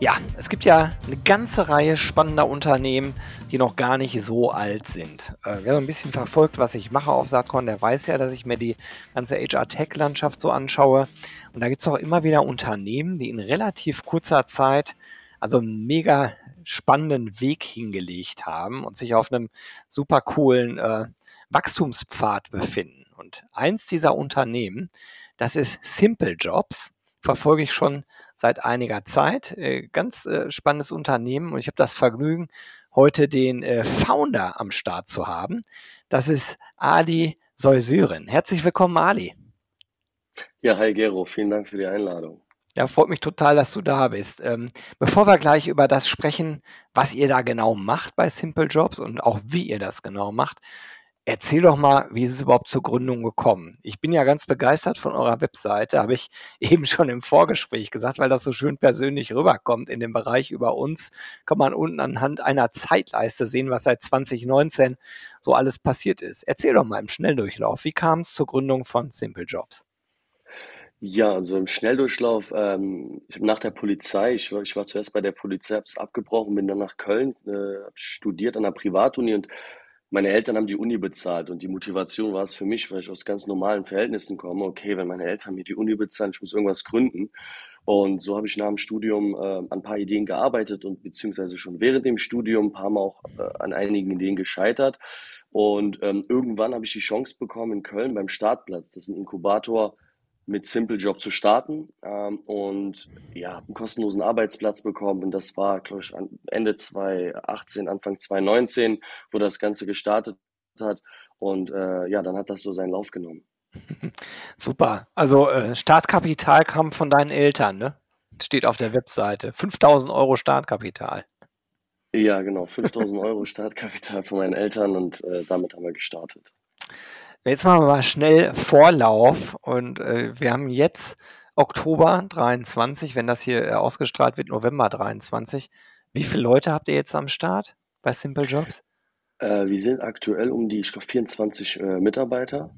Ja, es gibt ja eine ganze Reihe spannender Unternehmen, die noch gar nicht so alt sind. Äh, wer so ein bisschen verfolgt, was ich mache auf Saatkorn, der weiß ja, dass ich mir die ganze HR-Tech-Landschaft so anschaue. Und da gibt es auch immer wieder Unternehmen, die in relativ kurzer Zeit also einen mega spannenden Weg hingelegt haben und sich auf einem super coolen äh, Wachstumspfad befinden. Und eins dieser Unternehmen, das ist Simple Jobs, verfolge ich schon seit einiger Zeit. Äh, ganz äh, spannendes Unternehmen und ich habe das Vergnügen, heute den äh, Founder am Start zu haben. Das ist Ali Soysyren. Herzlich willkommen, Ali. Ja, hi Gero, vielen Dank für die Einladung. Ja, freut mich total, dass du da bist. Ähm, bevor wir gleich über das sprechen, was ihr da genau macht bei Simple Jobs und auch wie ihr das genau macht, Erzähl doch mal, wie ist es überhaupt zur Gründung gekommen? Ich bin ja ganz begeistert von eurer Webseite, habe ich eben schon im Vorgespräch gesagt, weil das so schön persönlich rüberkommt. In dem Bereich über uns kann man unten anhand einer Zeitleiste sehen, was seit 2019 so alles passiert ist. Erzähl doch mal im Schnelldurchlauf, wie kam es zur Gründung von Simple Jobs? Ja, also im Schnelldurchlauf, ähm, nach der Polizei, ich war, ich war zuerst bei der Polizei, habe es abgebrochen, bin dann nach Köln, äh, studiert an der Privatuni und meine Eltern haben die Uni bezahlt und die Motivation war es für mich, weil ich aus ganz normalen Verhältnissen komme, okay, wenn meine Eltern mir die Uni bezahlen, ich muss irgendwas gründen. Und so habe ich nach dem Studium äh, an ein paar Ideen gearbeitet und beziehungsweise schon während dem Studium ein paar Mal auch äh, an einigen Ideen gescheitert. Und ähm, irgendwann habe ich die Chance bekommen in Köln beim Startplatz. Das ist ein Inkubator mit Simple Job zu starten ähm, und ja, einen kostenlosen Arbeitsplatz bekommen. Und das war, glaube ich, Ende 2018, Anfang 2019, wo das Ganze gestartet hat. Und äh, ja, dann hat das so seinen Lauf genommen. Super. Also äh, Startkapital kam von deinen Eltern, ne? Steht auf der Webseite. 5000 Euro Startkapital. Ja, genau. 5000 Euro Startkapital von meinen Eltern und äh, damit haben wir gestartet. Jetzt machen wir mal schnell Vorlauf und äh, wir haben jetzt Oktober 23, wenn das hier äh, ausgestrahlt wird, November 23. Wie viele Leute habt ihr jetzt am Start bei Simple Jobs? Äh, wir sind aktuell um die, ich glaube, 24 äh, Mitarbeiter.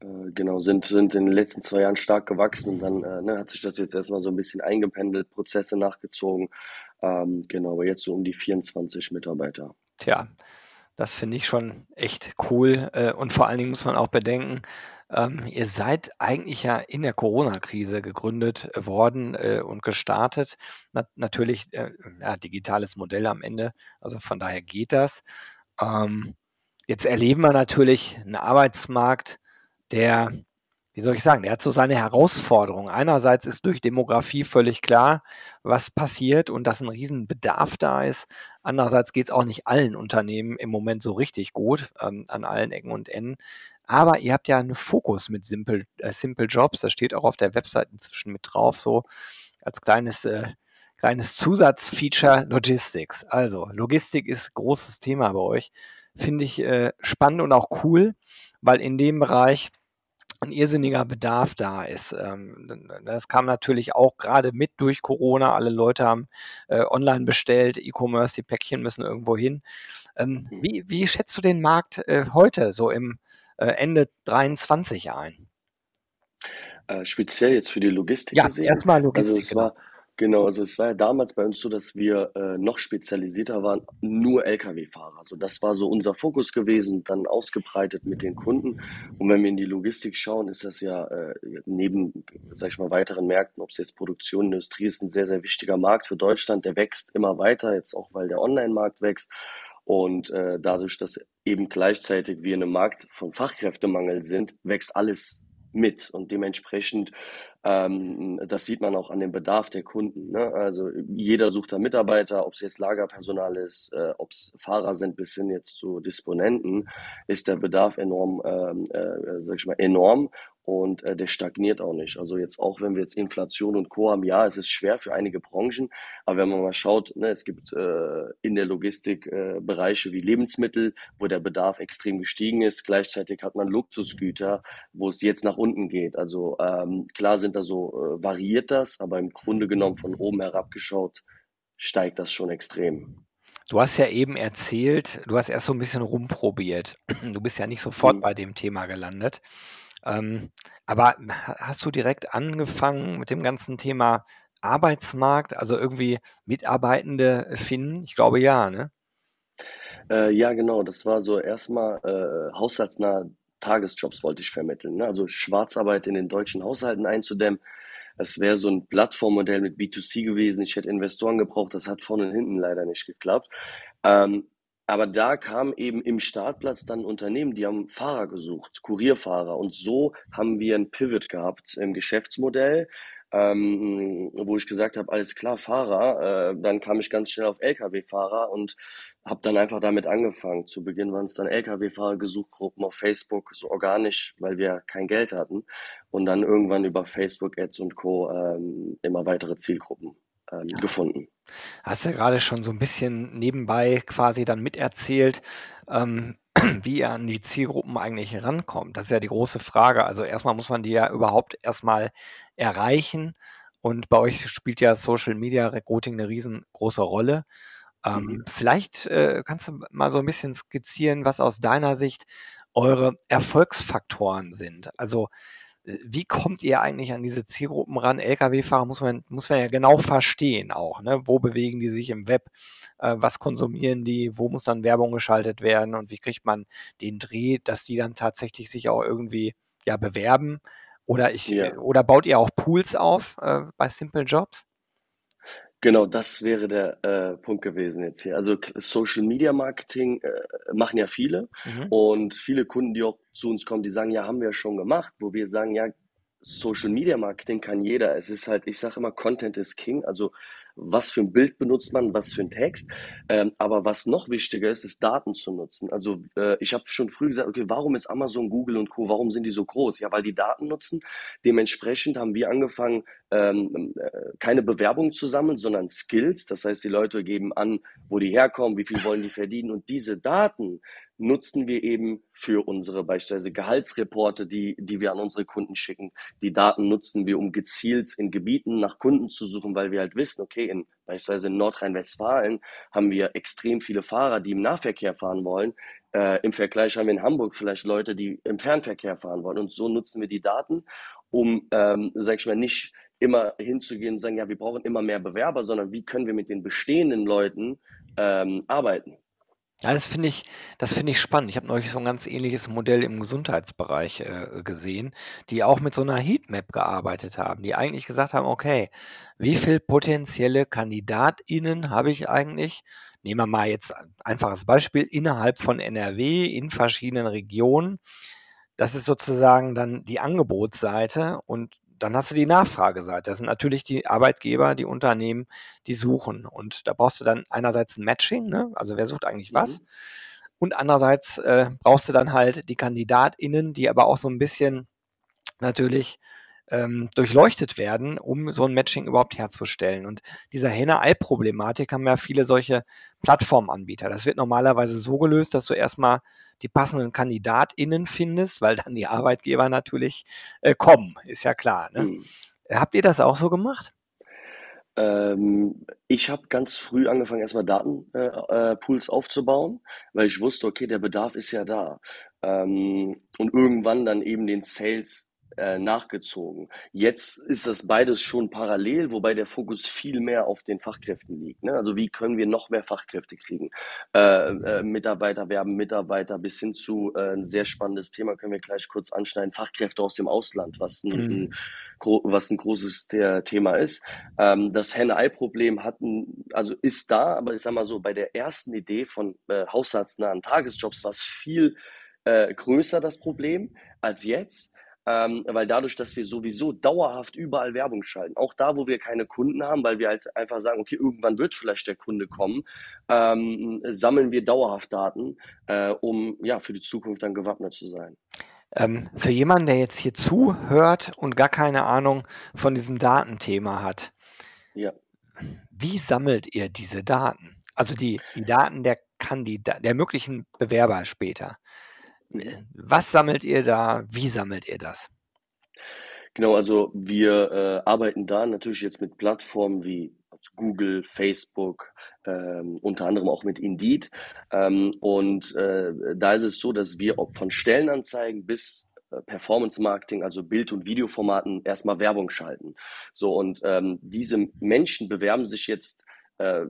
Äh, genau, sind, sind in den letzten zwei Jahren stark gewachsen und dann ne, hat sich das jetzt erstmal so ein bisschen eingependelt, Prozesse nachgezogen. Ähm, genau, aber jetzt so um die 24 Mitarbeiter. Tja, das finde ich schon echt cool. Äh, und vor allen Dingen muss man auch bedenken, ähm, ihr seid eigentlich ja in der Corona-Krise gegründet worden äh, und gestartet. Na, natürlich äh, ja, digitales Modell am Ende, also von daher geht das. Ähm, jetzt erleben wir natürlich einen Arbeitsmarkt, der wie soll ich sagen, der hat so seine Herausforderungen. Einerseits ist durch Demografie völlig klar, was passiert und dass ein Riesenbedarf da ist. Andererseits geht es auch nicht allen Unternehmen im Moment so richtig gut, ähm, an allen Ecken und Enden. Aber ihr habt ja einen Fokus mit Simple, äh, Simple Jobs, das steht auch auf der Website inzwischen mit drauf, so als kleines, äh, kleines Zusatzfeature Logistics. Also Logistik ist großes Thema bei euch. Finde ich äh, spannend und auch cool, weil in dem Bereich ein irrsinniger Bedarf da ist. Ähm, das kam natürlich auch gerade mit durch Corona. Alle Leute haben äh, online bestellt, E-Commerce, die Päckchen müssen irgendwo hin. Ähm, mhm. wie, wie schätzt du den Markt äh, heute, so im äh, Ende 23 ein? speziell jetzt für die Logistik ja, gesehen? erstmal Logistik. Also es war, genau. Genau, also es war ja damals bei uns so, dass wir äh, noch spezialisierter waren, nur Lkw-Fahrer. Also das war so unser Fokus gewesen, dann ausgebreitet mit den Kunden. Und wenn wir in die Logistik schauen, ist das ja äh, neben, sag ich mal, weiteren Märkten, ob es jetzt Produktion, Industrie ist, ein sehr, sehr wichtiger Markt für Deutschland. Der wächst immer weiter, jetzt auch, weil der Online-Markt wächst. Und äh, dadurch, dass eben gleichzeitig wir in einem Markt von Fachkräftemangel sind, wächst alles mit. Und dementsprechend ähm, das sieht man auch an dem Bedarf der Kunden. Ne? Also jeder sucht da Mitarbeiter, ob es jetzt Lagerpersonal ist, äh, ob es Fahrer sind, bis hin jetzt zu Disponenten, ist der Bedarf enorm, ähm, äh, sag ich mal, enorm. Und äh, der stagniert auch nicht. Also jetzt auch, wenn wir jetzt Inflation und Co. haben, ja, es ist schwer für einige Branchen, aber wenn man mal schaut, ne, es gibt äh, in der Logistik äh, Bereiche wie Lebensmittel, wo der Bedarf extrem gestiegen ist. Gleichzeitig hat man Luxusgüter, wo es jetzt nach unten geht. Also ähm, klar sind da so, äh, variiert das, aber im Grunde genommen von oben herab geschaut, steigt das schon extrem. Du hast ja eben erzählt, du hast erst so ein bisschen rumprobiert. Du bist ja nicht sofort Mhm. bei dem Thema gelandet. Ähm, aber hast du direkt angefangen mit dem ganzen Thema Arbeitsmarkt, also irgendwie Mitarbeitende finden? Ich glaube ja, ne? Äh, ja, genau, das war so erstmal äh, haushaltsnahe Tagesjobs wollte ich vermitteln. Ne? Also Schwarzarbeit in den deutschen Haushalten einzudämmen. Es wäre so ein Plattformmodell mit B2C gewesen. Ich hätte Investoren gebraucht. Das hat vorne und hinten leider nicht geklappt. Ähm, aber da kam eben im Startplatz dann ein Unternehmen, die haben Fahrer gesucht, Kurierfahrer. Und so haben wir ein Pivot gehabt im Geschäftsmodell, ähm, wo ich gesagt habe, alles klar, Fahrer. Äh, dann kam ich ganz schnell auf Lkw-Fahrer und habe dann einfach damit angefangen. Zu Beginn waren es dann Lkw-Fahrer, Gesuchgruppen auf Facebook, so organisch, weil wir kein Geld hatten. Und dann irgendwann über Facebook, Ads und Co. Ähm, immer weitere Zielgruppen ähm, Ja. gefunden. Hast ja gerade schon so ein bisschen nebenbei quasi dann miterzählt, ähm, wie ihr an die Zielgruppen eigentlich rankommt. Das ist ja die große Frage. Also erstmal muss man die ja überhaupt erstmal erreichen. Und bei euch spielt ja Social Media Recruiting eine riesengroße Rolle. Ähm, Mhm. vielleicht äh, kannst du mal so ein bisschen skizzieren, was aus deiner Sicht eure Erfolgsfaktoren sind. Also wie kommt ihr eigentlich an diese Zielgruppen ran? Lkw-Fahrer muss man, muss man ja genau verstehen auch. Ne? Wo bewegen die sich im Web? Äh, was konsumieren die? Wo muss dann Werbung geschaltet werden? Und wie kriegt man den Dreh, dass die dann tatsächlich sich auch irgendwie ja, bewerben? Oder, ich, Ja. oder baut ihr auch Pools auf äh, bei Simple Jobs? Genau, das wäre der äh, Punkt gewesen jetzt hier. Also Social Media Marketing äh, machen ja viele Mhm. und viele Kunden, die auch zu uns kommen, die sagen, ja, haben wir schon gemacht, wo wir sagen, ja, Social Media Marketing kann jeder. Es ist halt, ich sage immer, Content is King. Also was für ein Bild benutzt man, was für ein Text. Ähm, aber was noch wichtiger ist, ist Daten zu nutzen. Also äh, ich habe schon früh gesagt, okay, warum ist Amazon, Google und Co., warum sind die so groß? Ja, weil die Daten nutzen. Dementsprechend haben wir angefangen, ähm, äh, keine Bewerbung zu sammeln, sondern Skills. Das heißt, die Leute geben an, wo die herkommen, wie viel wollen die verdienen. Und diese Daten nutzen wir eben für unsere beispielsweise Gehaltsreporte, die, die wir an unsere Kunden schicken. Die Daten nutzen wir, um gezielt in Gebieten nach Kunden zu suchen, weil wir halt wissen, okay, in beispielsweise in Nordrhein-Westfalen haben wir extrem viele Fahrer, die im Nahverkehr fahren wollen. Äh, Im Vergleich haben wir in Hamburg vielleicht Leute, die im Fernverkehr fahren wollen. Und so nutzen wir die Daten, um, ähm, sag ich mal, nicht immer hinzugehen und sagen, ja, wir brauchen immer mehr Bewerber, sondern wie können wir mit den bestehenden Leuten ähm, arbeiten. Ja, das finde ich, das finde ich spannend. Ich habe neulich so ein ganz ähnliches Modell im Gesundheitsbereich äh, gesehen, die auch mit so einer Heatmap gearbeitet haben, die eigentlich gesagt haben, okay, wie viel potenzielle KandidatInnen habe ich eigentlich? Nehmen wir mal jetzt ein einfaches Beispiel innerhalb von NRW in verschiedenen Regionen. Das ist sozusagen dann die Angebotsseite und dann hast du die Nachfrageseite. Das sind natürlich die Arbeitgeber, die Unternehmen, die suchen. Und da brauchst du dann einerseits ein Matching, ne? also wer sucht eigentlich was? Mhm. Und andererseits äh, brauchst du dann halt die KandidatInnen, die aber auch so ein bisschen natürlich ähm, durchleuchtet werden, um so ein Matching überhaupt herzustellen. Und dieser Henne-Ei-Problematik haben ja viele solche Plattformanbieter. Das wird normalerweise so gelöst, dass du erstmal die passenden KandidatInnen findest, weil dann die Arbeitgeber natürlich äh, kommen, ist ja klar. Ne? Mhm. Habt ihr das auch so gemacht? Ähm, ich habe ganz früh angefangen, erstmal Datenpools äh, äh, aufzubauen, weil ich wusste, okay, der Bedarf ist ja da. Ähm, und irgendwann dann eben den Sales äh, nachgezogen. Jetzt ist das beides schon parallel, wobei der Fokus viel mehr auf den Fachkräften liegt. Ne? Also wie können wir noch mehr Fachkräfte kriegen? Äh, äh, Mitarbeiter werben Mitarbeiter bis hin zu äh, ein sehr spannendes Thema, können wir gleich kurz anschneiden, Fachkräfte aus dem Ausland, was ein, ein, Mhm. gro- was ein großes The Thema ist. Ähm, das Henne-Ei-Problem hatten, also ist da, aber ich sag mal so, bei der ersten Idee von äh, haushaltsnahen Tagesjobs war es viel äh, größer das Problem als jetzt. Ähm, weil dadurch, dass wir sowieso dauerhaft überall Werbung schalten, auch da, wo wir keine Kunden haben, weil wir halt einfach sagen, okay, irgendwann wird vielleicht der Kunde kommen, ähm, sammeln wir dauerhaft Daten, äh, um ja für die Zukunft dann gewappnet zu sein. Ähm, für jemanden, der jetzt hier zuhört und gar keine Ahnung von diesem Datenthema hat. Ja. Wie sammelt ihr diese Daten? Also die, die Daten der Kandidat, der möglichen Bewerber später. Mhm. Was sammelt ihr da? Wie sammelt ihr das? Genau, also wir äh, arbeiten da natürlich jetzt mit Plattformen wie Google, Facebook, ähm, unter anderem auch mit Indeed. Ähm, und äh, da ist es so, dass wir von Stellenanzeigen bis äh, Performance Marketing, also Bild- und Videoformaten, erstmal Werbung schalten. So, und ähm, diese Menschen bewerben sich jetzt äh,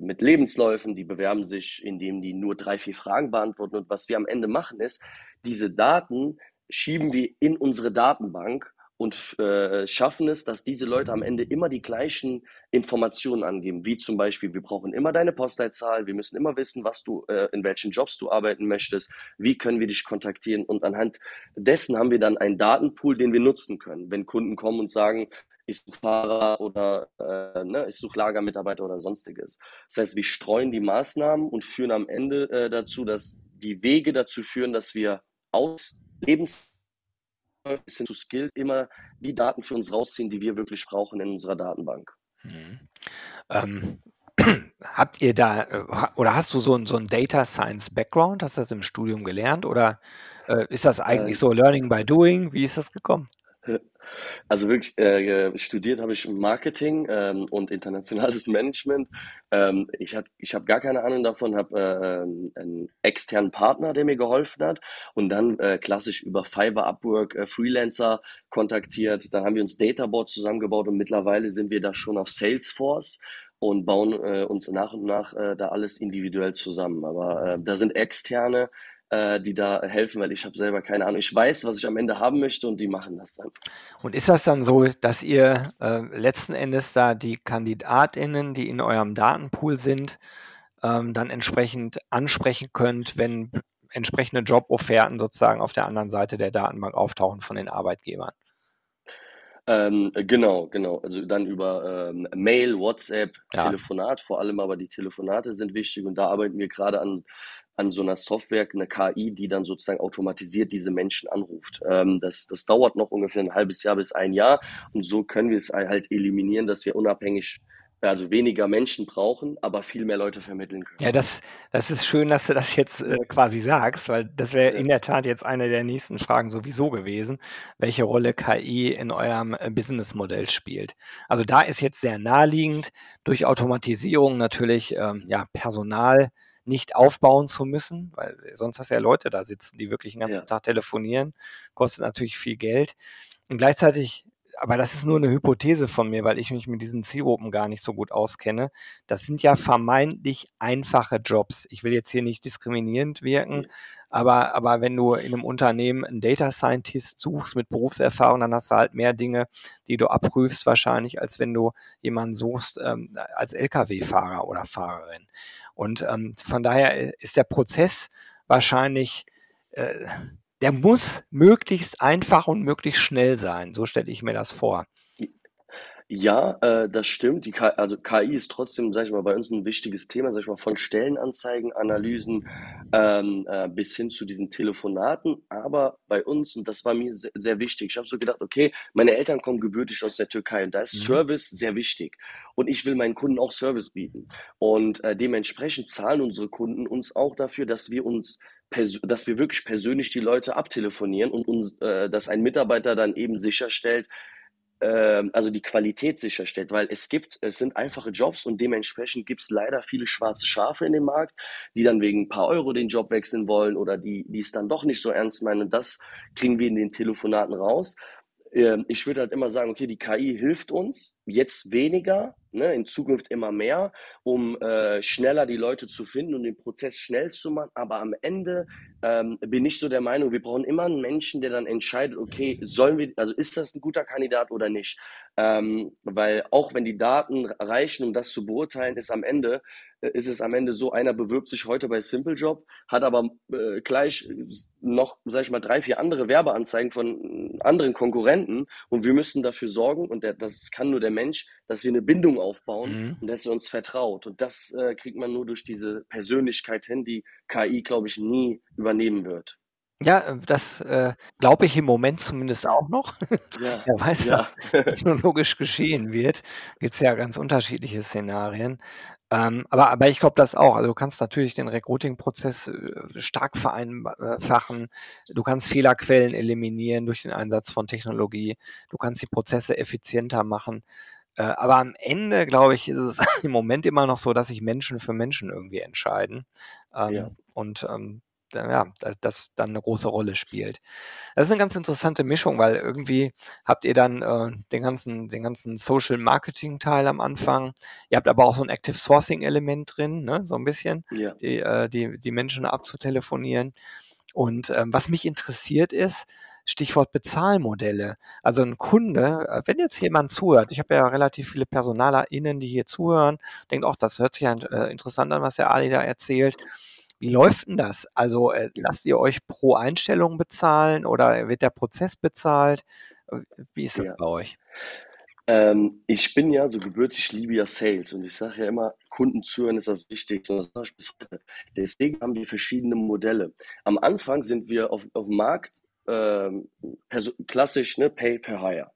mit Lebensläufen, die bewerben sich, indem die nur drei, vier Fragen beantworten. Und was wir am Ende machen, ist, diese Daten schieben wir in unsere Datenbank und äh, schaffen es, dass diese Leute am Ende immer die gleichen Informationen angeben, wie zum Beispiel, wir brauchen immer deine Postleitzahl, wir müssen immer wissen, was du, äh, in welchen Jobs du arbeiten möchtest, wie können wir dich kontaktieren und anhand dessen haben wir dann einen Datenpool, den wir nutzen können. Wenn Kunden kommen und sagen, ich suche Fahrer oder äh, ne, ich suche Lagermitarbeiter oder sonstiges. Das heißt, wir streuen die Maßnahmen und führen am Ende äh, dazu, dass die Wege dazu führen, dass wir aus Lebens bis hin zu Skills immer die Daten für uns rausziehen, die wir wirklich brauchen in unserer Datenbank. Mhm. Ähm, habt ihr da äh, oder hast du so ein, so ein Data Science Background? Hast du das im Studium gelernt oder äh, ist das eigentlich äh, so Learning by Doing? Wie ist das gekommen? Also wirklich, äh, studiert habe ich Marketing ähm, und internationales Management. Ähm, ich hat, ich habe gar keine Ahnung davon, habe äh, einen externen Partner, der mir geholfen hat und dann äh, klassisch über Fiverr, Upwork, äh, Freelancer kontaktiert. Dann haben wir uns Databoard zusammengebaut und mittlerweile sind wir da schon auf Salesforce und bauen äh, uns nach und nach äh, da alles individuell zusammen. Aber da sind externe äh, die da helfen, weil ich habe selber keine Ahnung. Ich weiß, was ich am Ende haben möchte und die machen das dann. Und ist das dann so, dass ihr äh, letzten Endes da die KandidatInnen, die in eurem Datenpool sind, ähm, dann entsprechend ansprechen könnt, wenn entsprechende Jobofferten sozusagen auf der anderen Seite der Datenbank auftauchen von den Arbeitgebern? Ähm, genau, genau. Also dann über ähm, Mail, WhatsApp, Ja. Telefonat, vor allem aber die Telefonate sind wichtig und da arbeiten wir gerade an, an so einer Software, eine KI, die dann sozusagen automatisiert diese Menschen anruft. Ähm, das, das dauert noch ungefähr ein halbes Jahr bis ein Jahr und so können wir es halt eliminieren, dass wir unabhängig also weniger Menschen brauchen, aber viel mehr Leute vermitteln können. Ja, das, das ist schön, dass du das jetzt äh, quasi sagst, weil das wäre Ja. in der Tat jetzt eine der nächsten Fragen sowieso gewesen, welche Rolle KI in eurem äh, Businessmodell spielt. Also da ist jetzt sehr naheliegend, durch Automatisierung natürlich ähm, ja, Personal nicht aufbauen zu müssen, weil sonst hast du ja Leute da sitzen, die wirklich den ganzen Ja. Tag telefonieren, kostet natürlich viel Geld. Und gleichzeitig aber das ist nur eine Hypothese von mir, weil ich mich mit diesen Zielgruppen gar nicht so gut auskenne. Das sind ja vermeintlich einfache Jobs. Ich will jetzt hier nicht diskriminierend wirken, aber, aber wenn du in einem Unternehmen einen Data Scientist suchst mit Berufserfahrung, dann hast du halt mehr Dinge, die du abprüfst wahrscheinlich, als wenn du jemanden suchst ähm, als Lkw-Fahrer oder Fahrerin. Und ähm, von daher ist der Prozess wahrscheinlich äh, der muss möglichst einfach und möglichst schnell sein. So stelle ich mir das vor. Ja, äh, das stimmt. Die K also KI ist trotzdem, sage ich mal, bei uns ein wichtiges Thema, sage ich mal, von Stellenanzeigen, Analysen ähm, äh, bis hin zu diesen Telefonaten. Aber bei uns, und das war mir sehr, sehr wichtig, ich habe so gedacht, okay, meine Eltern kommen gebürtig aus der Türkei und da ist Mhm. Service sehr wichtig. Und ich will meinen Kunden auch Service bieten. Und äh, dementsprechend zahlen unsere Kunden uns auch dafür, dass wir uns dass wir wirklich persönlich die Leute abtelefonieren und uns, äh, dass ein Mitarbeiter dann eben sicherstellt, ähm, also die Qualität sicherstellt, weil es gibt, es sind einfache Jobs und dementsprechend gibt es leider viele schwarze Schafe in dem Markt, die dann wegen ein paar Euro den Job wechseln wollen oder die, die es dann doch nicht so ernst meinen. Und das kriegen wir in den Telefonaten raus. Ähm, ich würde halt immer sagen, okay, die KI hilft uns, jetzt weniger, ne, in Zukunft immer mehr, um äh, schneller die Leute zu finden und den Prozess schnell zu machen. Aber am Ende ähm, bin ich so der Meinung, wir brauchen immer einen Menschen, der dann entscheidet, okay, sollen wir, also ist das ein guter Kandidat oder nicht? Ähm, weil auch wenn die Daten reichen, um das zu beurteilen, ist am Ende ist es am Ende so, einer bewirbt sich heute bei SimpleJob, hat aber äh, gleich noch, sag ich mal, drei, vier andere Werbeanzeigen von anderen Konkurrenten und wir müssen dafür sorgen, und der, das kann nur der Mensch, dass wir eine Bindung aufbauen Mhm. und dass er uns vertraut. Und das äh, kriegt man nur durch diese Persönlichkeit hin, die KI, glaube ich, nie übernehmen wird. Ja, das, äh, glaube ich im Moment zumindest auch noch. Ja, Wer weiß, was ja. technologisch geschehen wird. Gibt's ja ganz unterschiedliche Szenarien. Ähm, aber aber ich glaube das auch. Also, du kannst natürlich den Recruiting-Prozess, äh, stark vereinfachen. Du kannst Fehlerquellen eliminieren durch den Einsatz von Technologie. Du kannst die Prozesse effizienter machen. Äh, aber am Ende, glaube ich, ist es im Moment immer noch so, dass sich Menschen für Menschen irgendwie entscheiden. Ja. Ähm, und, ähm, ja, das dann eine große Rolle spielt. Das ist eine ganz interessante Mischung, weil irgendwie habt ihr dann, äh, den ganzen den ganzen Social Marketing Teil am Anfang. Ihr habt aber auch so ein Active Sourcing Element drin, ne, so ein bisschen, Ja. die äh, die die Menschen abzutelefonieren. Und, ähm, was mich interessiert ist, Stichwort Bezahlmodelle. Also ein Kunde, äh, wenn jetzt jemand zuhört, ich habe ja relativ viele PersonalerInnen, die hier zuhören, denkt: auch, das hört sich ja äh, interessant an, was der Ali da erzählt.“ Wie läuft denn das? Also, äh, lasst ihr euch pro Einstellung bezahlen oder wird der Prozess bezahlt? Äh, wie ist das Ja. bei euch? Ähm, ich bin ja so gebürtig, ich liebe ja Sales und ich sage ja immer, Kunden zuhören ist das Wichtigste und das sage ich bis heute. Deswegen haben wir verschiedene Modelle. Am Anfang sind wir auf aufm Markt, ähm, klassisch, ne, Pay per Hire.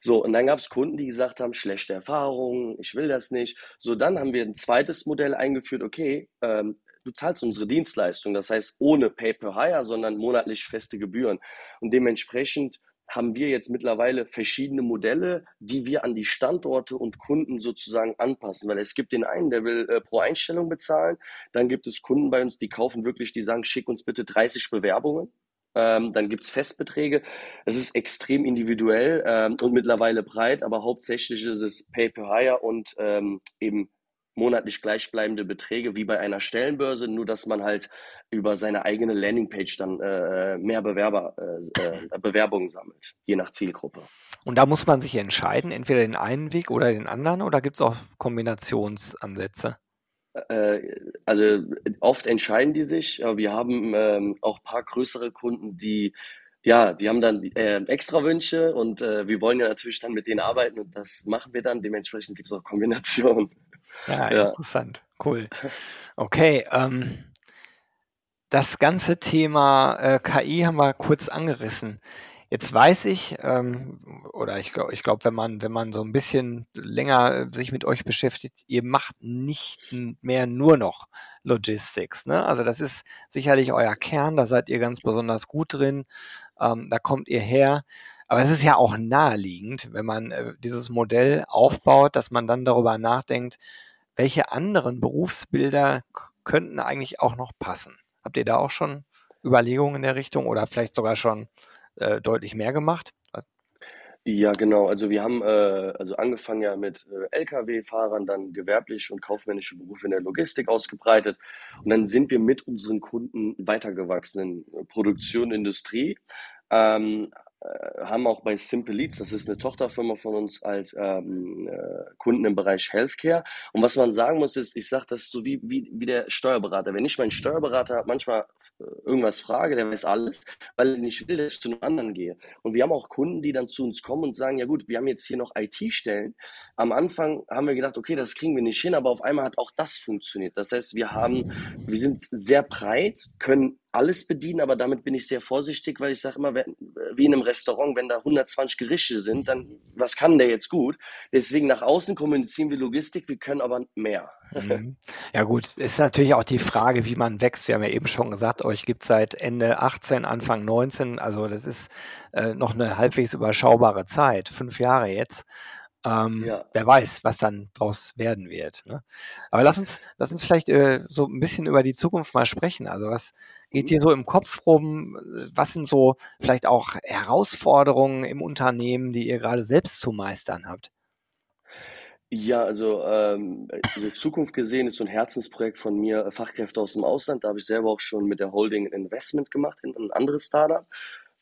So, und dann gab's Kunden, die gesagt haben: „Schlechte Erfahrungen, ich will das nicht.“ So, dann haben wir 'n zweites Modell eingeführt: „Okay, ähm, du zahlst unsere Dienstleistung.“ Das heißt, ohne Pay per Hire, sondern monatlich feste Gebühren. Und dementsprechend haben wir jetzt mittlerweile verschiedene Modelle, die wir an die Standorte und Kunden sozusagen anpassen. Weil es gibt den einen, der will, äh, pro Einstellung bezahlen. Dann gibt es Kunden bei uns, die kaufen wirklich, die sagen: „Schick uns bitte 30 Bewerbungen.“ Ähm, dann gibt's Festbeträge. Es ist extrem individuell, ähm, und mittlerweile breit, aber hauptsächlich ist es Pay per Hire und, ähm, eben monatlich gleichbleibende Beträge wie bei einer Stellenbörse, nur dass man halt über seine eigene Landingpage dann, äh, mehr Bewerber äh, äh, Bewerbungen sammelt, je nach Zielgruppe. Und da muss man sich entscheiden, entweder den einen Weg oder den anderen oder gibt's auch Kombinationsansätze? Äh, also, oft entscheiden die sich, aber wir haben, ähm, auch paar größere Kunden, die ja, die haben dann, äh, Extrawünsche und, äh, wir wollen ja natürlich dann mit denen arbeiten und das machen wir dann. Dementsprechend gibt's auch Kombinationen. Ja, Ja. interessant. Cool. Okay, ähm das ganze Thema, äh, KI haben wir kurz angerissen. Jetzt weiß ich, ähm, oder ich glau ich glaube, wenn man wenn man so 'n bisschen länger sich mit euch beschäftigt, ihr macht nicht mehr nur noch Logistics, ne? Also, das ist sicherlich euer Kern, da seid ihr ganz besonders gut drin, ähm, da kommt ihr her. Aber es ist ja auch naheliegend, wenn man, äh, dieses Modell aufbaut, dass man dann darüber nachdenkt, welche anderen Berufsbilder könnten eigentlich auch noch passen? Habt ihr da auch schon Überlegungen in der Richtung oder vielleicht sogar schon, äh, deutlich mehr gemacht? Ja, genau. Also, wir haben, äh, also angefangen ja mit, äh, Lkw-Fahrern, dann gewerbliche und kaufmännische Berufe in der Logistik ausgebreitet. Und dann sind wir mit unseren Kunden weitergewachsen in Produktion, Industrie, ähm, äh, haben auch bei Simple Leads, das ist 'ne Tochterfirma von uns, halt, ähm, äh, Kunden im Bereich Healthcare. Und was man sagen muss, ist, ich sage, das so wie wie wie der Steuerberater. Wenn ich meinen Steuerberater manchmal f irgendwas frage, der weiß alles, weil er nicht will, dass ich zu 'nem anderen gehe. Und wir haben auch Kunden, die dann zu uns kommen und sagen: „Ja gut, wir haben jetzt hier noch IT-Stellen.“ Am Anfang haben wir gedacht: „Okay, das kriegen wir nicht hin“, aber auf einmal hat auch das funktioniert. Das heißt, wir haben wir sind sehr breit, können alles bedienen, aber damit bin ich sehr vorsichtig, weil ich sage immer, wenn wie in 'nem Restaurant, wenn da 120 Gerichte sind, dann was kann der jetzt gut? Deswegen nach außen kommunizieren wir Logistik, wir können aber mehr. Mhm. Ja gut, ist natürlich auch die Frage, wie man wächst. Wir haben ja eben schon gesagt, euch gibt's seit Ende 18, Anfang 19, also das ist, äh, noch 'ne halbwegs überschaubare Zeit, 5 Jahre jetzt. Ähm, Ja. wer weiß, was dann draus werden wird, ne? Aber lass uns lass uns vielleicht, äh, so 'n bisschen über die Zukunft mal sprechen. Also, was geht Mhm. dir so im Kopf rum? Äh, was sind so vielleicht auch Herausforderungen im Unternehmen, die ihr grade selbst zu meistern habt? Ja, also, ähm, also Zukunft gesehen ist so 'n Herzensprojekt von mir, Fachkräfte aus'm Ausland. Da habe ich selber auch schon mit der Holding 'n Investment gemacht in 'n anderes Start-up,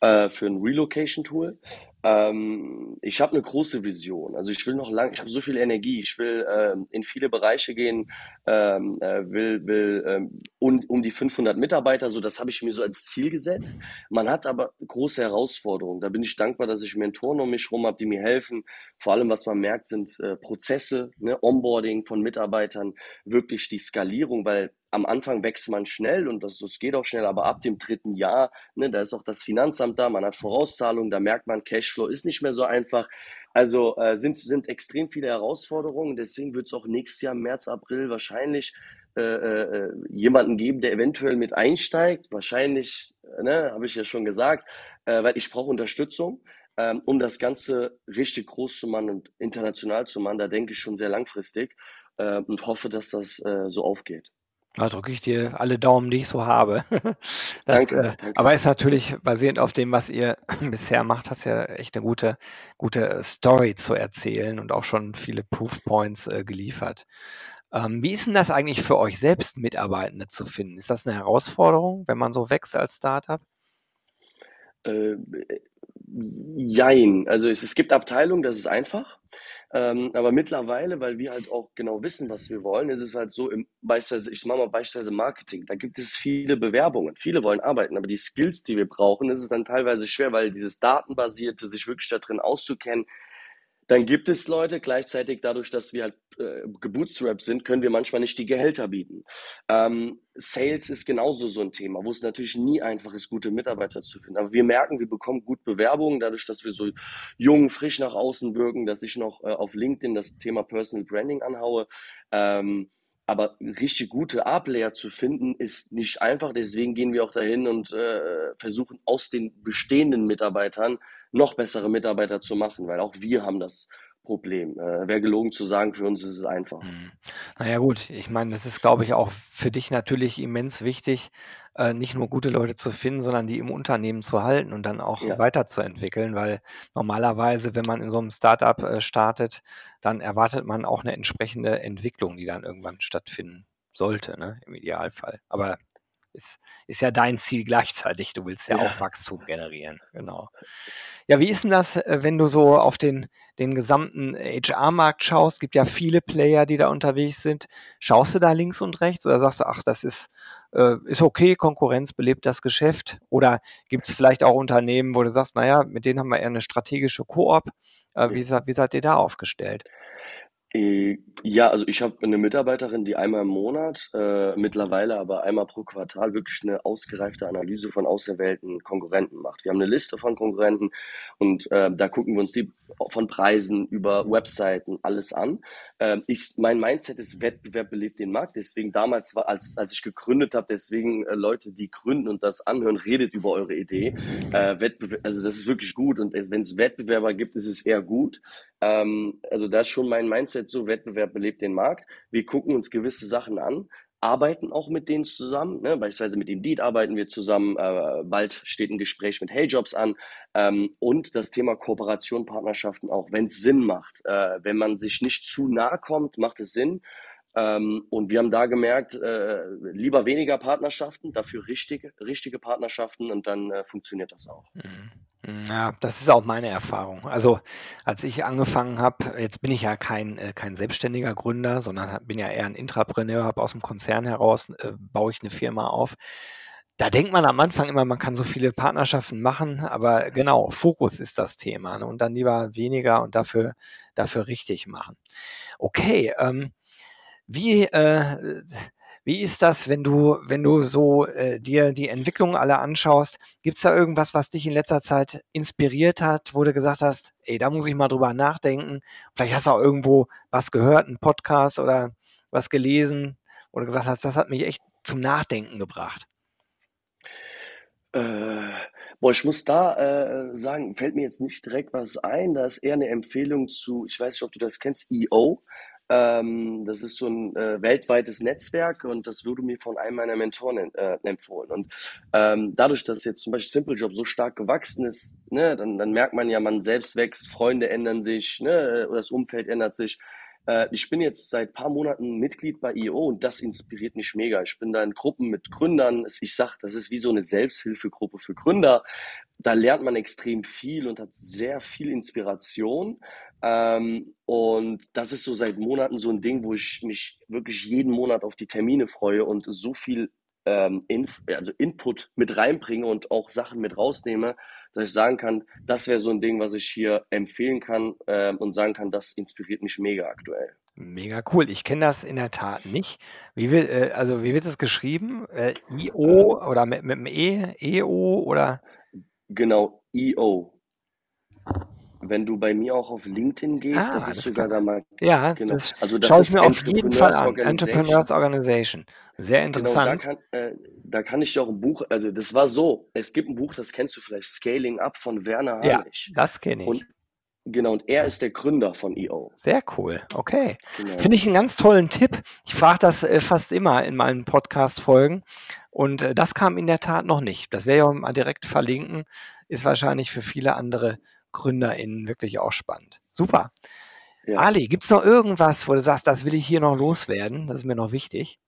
äh, für 'n Relocation-Tool. Ähm, ich habe eine große Vision. Also ich will noch lang, ich habe so viel Energie. Ich will ähm, in viele Bereiche gehen, ähm, äh, will, will ähm, um, um die 500 Mitarbeiter. So, das habe ich mir so als Ziel gesetzt. Man hat aber große Herausforderungen. Da bin ich dankbar, dass ich Mentoren um mich herum habe, die mir helfen. Vor allem, was man merkt, sind äh, Prozesse, ne? Onboarding von Mitarbeitern, wirklich die Skalierung, weil am Anfang wächst man schnell und das, das geht auch schnell, aber ab dem dritten Jahr, ne, da ist auch das Finanzamt da, man hat Vorauszahlungen, da merkt man, Cashflow ist nicht mehr so einfach. Also äh, sind, sind extrem viele Herausforderungen, deswegen wird es auch nächstes Jahr, März, April wahrscheinlich äh, äh, jemanden geben, der eventuell mit einsteigt. Wahrscheinlich, ne, habe ich ja schon gesagt, äh, weil ich brauche Unterstützung, ähm, um das Ganze richtig groß zu machen und international zu machen. Da denke ich schon sehr langfristig äh, und hoffe, dass das äh, so aufgeht. Da drücke ich dir alle Daumen, die ich so habe. Das, Danke, äh, danke. aber ist natürlich basierend auf dem, was ihr bisher macht, hast ja echt eine gute, gute Story zu erzählen und auch schon viele Proof Points äh, geliefert. Ähm, wie ist denn das eigentlich für euch selbst, Mitarbeitende zu finden? Ist das eine Herausforderung, wenn man so wächst als Startup? Äh, jein. Also es, es gibt Abteilungen, das ist einfach. Ähm, aber mittlerweile, weil wir halt auch genau wissen, was wir wollen, ist es halt so, im, beispielsweise, ich mache mal beispielsweise Marketing, da gibt es viele Bewerbungen. Viele wollen arbeiten, aber die Skills, die wir brauchen, ist es dann teilweise schwer, weil dieses Datenbasierte, sich wirklich da drin auszukennen, dann gibt es Leute, gleichzeitig dadurch, dass wir halt äh, gebootstrapped sind, können wir manchmal nicht die Gehälter bieten. Ähm, Sales ist genauso so ein Thema, wo es natürlich nie einfach ist, gute Mitarbeiter zu finden. Aber wir merken, wir bekommen gut Bewerbungen, dadurch, dass wir so jung, frisch nach außen wirken, dass ich noch äh, auf LinkedIn das Thema Personal Branding anhaue. Ähm, aber richtig gute A-Player zu finden, ist nicht einfach. Deswegen gehen wir auch dahin und äh, versuchen aus den bestehenden Mitarbeitern noch bessere Mitarbeiter zu machen, weil auch wir haben das Problem. Äh, Wäre gelogen zu sagen, für uns ist es einfach. Mhm. Na ja, gut, ich meine, das ist, glaube ich, auch für dich natürlich immens wichtig, äh, nicht nur gute Leute zu finden, sondern die im Unternehmen zu halten und dann auch Ja, weiterzuentwickeln, weil normalerweise, wenn man in so einem Startup äh, startet, dann erwartet man auch eine entsprechende Entwicklung, die dann irgendwann stattfinden sollte, ne, im Idealfall. Aber ist, ist ja dein Ziel gleichzeitig. Du willst ja auch ja. Wachstum generieren. Genau. Ja, wie ist denn das, äh, wenn du so auf den, den gesamten HR-Markt schaust? Gibt ja viele Player, die da unterwegs sind. Schaust du da links und rechts oder sagst du, ach, das ist, äh, ist okay, Konkurrenz belebt das Geschäft? Oder gibt es vielleicht auch Unternehmen, wo du sagst, naja, mit denen haben wir eher eine strategische Koop? Äh, wie, wie seid ihr da aufgestellt? Äh, ja, also ich habe eine Mitarbeiterin, die einmal im Monat, äh, mittlerweile aber einmal pro Quartal wirklich eine ausgereifte Analyse von auserwählten Konkurrenten macht. Wir haben eine Liste von Konkurrenten und äh, da gucken wir uns die von Preisen über Webseiten alles an. Ähm, ich, mein Mindset ist Wettbewerb belebt den Markt. Deswegen damals war, als, als ich gegründet habe, deswegen äh, Leute, die gründen und das anhören, redet über eure Idee. Äh, Wettbewerb, also das ist wirklich gut und wenn es Wettbewerber gibt, ist es eher gut. Ähm, also da ist schon mein Mindset so, Wettbewerb belebt den Markt. Wir gucken uns gewisse Sachen an, arbeiten auch mit denen zusammen. Ne? Beispielsweise mit Indeed arbeiten wir zusammen. Äh, bald steht ein Gespräch mit Heyjobs an. Ähm, und das Thema Kooperation, Partnerschaften auch, wenn es Sinn macht. Äh, wenn man sich nicht zu nahe kommt, macht es Sinn. Ähm, und wir haben da gemerkt, äh, lieber weniger Partnerschaften, dafür richtige, richtige Partnerschaften und dann äh, funktioniert das auch. Mhm. Ja, das ist auch meine Erfahrung. Also als ich angefangen habe, jetzt bin ich ja kein, äh, kein selbstständiger Gründer, sondern bin ja eher ein Intrapreneur, habe aus dem Konzern heraus, äh, baue ich eine Firma auf. Da denkt man am Anfang immer, man kann so viele Partnerschaften machen, aber genau, Fokus ist das Thema. Ne? Und dann lieber weniger und dafür, dafür richtig machen. Okay, ähm, wie, äh, wie ist das, wenn du, wenn du so äh, dir die Entwicklung alle anschaust? Gibt es da irgendwas, was dich in letzter Zeit inspiriert hat, wo du gesagt hast, ey, da muss ich mal drüber nachdenken? Vielleicht hast du auch irgendwo was gehört, einen Podcast oder was gelesen, wo du gesagt hast, das hat mich echt zum Nachdenken gebracht. Äh, boah, ich muss da äh, sagen, fällt mir jetzt nicht direkt was ein. Da ist eher eine Empfehlung zu, ich weiß nicht, ob du das kennst, EO. Ähm, das ist so ein äh, weltweites Netzwerk und das wurde mir von einem meiner Mentoren äh, empfohlen. Und ähm, dadurch, dass jetzt zum Beispiel Simple Job so stark gewachsen ist, ne, dann, dann merkt man ja, man selbst wächst, Freunde ändern sich, ne, das Umfeld ändert sich. Äh, ich bin jetzt seit paar Monaten Mitglied bei IO und das inspiriert mich mega. Ich bin da in Gruppen mit Gründern. Ich sag, das ist wie so eine Selbsthilfegruppe für Gründer da lernt man extrem viel und hat sehr viel Inspiration. Ähm, und das ist so seit Monaten so ein Ding, wo ich mich wirklich jeden Monat auf die Termine freue und so viel ähm, Inf also Input mit reinbringe und auch Sachen mit rausnehme, dass ich sagen kann, das wäre so ein Ding, was ich hier empfehlen kann äh, und sagen kann, das inspiriert mich mega aktuell. Mega cool. Ich kenne das in der Tat nicht. Wie will, äh, also wie wird es geschrieben? Äh, IO Ähm, oder mit, mit dem E, EO oder? genau, EO. Wenn du bei mir auch auf LinkedIn gehst, Ah, das ist sogar da mal, Ja, genau. das Also das schaue ich mir auf jeden Fall an. Entrepreneurs Organization. Sehr Genau, da interessant. kann, äh, da kann ich dir auch ein Buch, also das war so, es gibt ein Buch, das kennst du vielleicht, Scaling Up von Werner Ja, Harnisch. das kenne ich. Und genau, und er ist der Gründer von EO. Sehr cool. Okay. Genau. Finde ich einen ganz tollen Tipp. Ich frage das äh, fast immer in meinen Podcast-Folgen. Und äh, das kam in der Tat noch nicht. Das werde ich auch mal direkt verlinken. Ist wahrscheinlich für viele andere GründerInnen wirklich auch spannend. Super. Ja. Ali, gibt es noch irgendwas, wo du sagst, das will ich hier noch loswerden? Das ist mir noch wichtig.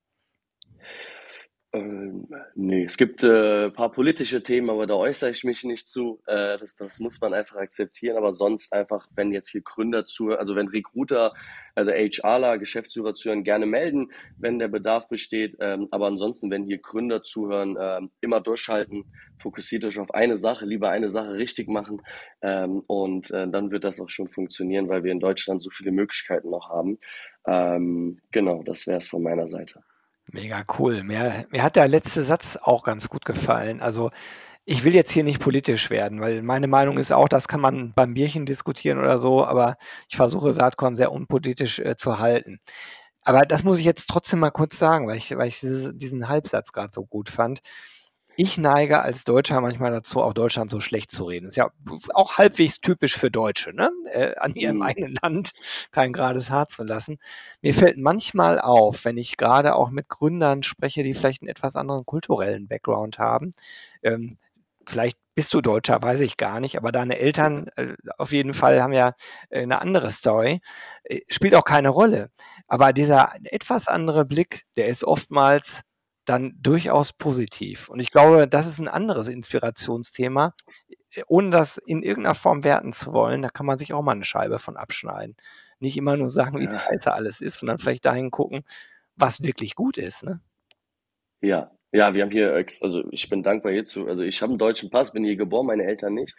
Ähm, nee, es gibt äh, ein paar politische Themen, aber da äußere ich mich nicht zu. Äh, das, das muss man einfach akzeptieren. Aber sonst einfach, wenn jetzt hier Gründer zu, also wenn Recruiter, also HRler, Geschäftsführer zuhören, gerne melden, wenn der Bedarf besteht. Ähm, aber ansonsten, wenn hier Gründer zuhören, ähm, immer durchhalten, fokussiert euch auf eine Sache, lieber eine Sache richtig machen. Ähm, und äh, dann wird das auch schon funktionieren, weil wir in Deutschland so viele Möglichkeiten noch haben. Ähm, genau, das wäre es von meiner Seite. Mega cool. Mir, mir hat der letzte Satz auch ganz gut gefallen. Also ich will jetzt hier nicht politisch werden, weil meine Meinung ist auch, das kann man beim Bierchen diskutieren oder so, aber ich versuche Saatkorn sehr unpolitisch äh, zu halten. Aber das muss ich jetzt trotzdem mal kurz sagen, weil ich, weil ich diese, diesen Halbsatz gerade so gut fand. Ich neige als Deutscher manchmal dazu, auch Deutschland so schlecht zu reden. Ist ja auch halbwegs typisch für Deutsche, ne? Äh, an ihrem Mhm. eigenen Land kein gerades Haar zu lassen. Mir fällt manchmal auf, wenn ich gerade auch mit Gründern spreche, die vielleicht einen etwas anderen kulturellen Background haben. Ähm, vielleicht bist du Deutscher, weiß ich gar nicht, aber deine Eltern äh, auf jeden Fall haben ja äh, eine andere Story. Äh, spielt auch keine Rolle. Aber dieser etwas andere Blick, der ist oftmals dann durchaus positiv. Und ich glaube, das ist ein anderes Inspirationsthema, äh, ohne das in irgendeiner Form werten zu wollen. Da kann man sich auch mal eine Scheibe von abschneiden. Nicht immer nur sagen, wie Ja. scheiße alles ist, sondern vielleicht dahin gucken, was wirklich gut ist. Ne? Ja, ja, wir haben hier, also ich bin dankbar hierzu. Also ich habe einen deutschen Pass, bin hier geboren, meine Eltern nicht.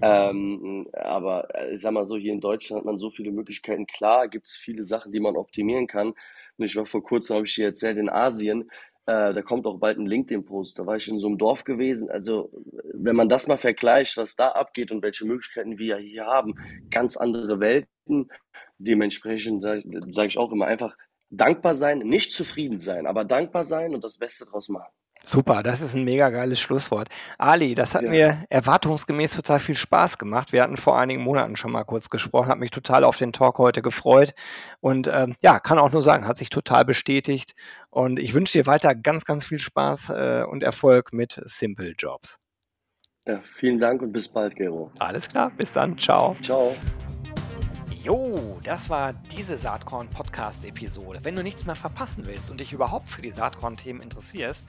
Ähm, aber äh, ich sag mal so, hier in Deutschland hat man so viele Möglichkeiten. Klar, gibt es viele Sachen, die man optimieren kann. Und ich war vor kurzem, habe ich dir erzählt, in Asien. Äh, da kommt auch bald ein LinkedIn-Post. Da war ich in so einem Dorf gewesen. Also, wenn man das mal vergleicht, was da abgeht und welche Möglichkeiten wir hier haben, ganz andere Welten. Dementsprechend sage sag ich auch immer einfach dankbar sein, nicht zufrieden sein, aber dankbar sein und das Beste draus machen. Super, das ist ein mega geiles Schlusswort. Ali, das hat Ja. mir erwartungsgemäß total viel Spaß gemacht. Wir hatten vor einigen Monaten schon mal kurz gesprochen, habe mich total auf den Talk heute gefreut und ähm, ja, kann auch nur sagen, hat sich total bestätigt und ich wünsche dir weiter ganz, ganz viel Spaß äh, und Erfolg mit Simple Jobs. Ja, vielen Dank und bis bald, Gero. Alles klar, bis dann, ciao. Ciao. Jo, das war diese Saatkorn Podcast Episode. Wenn du nichts mehr verpassen willst und dich überhaupt für die Saatkorn Themen interessierst,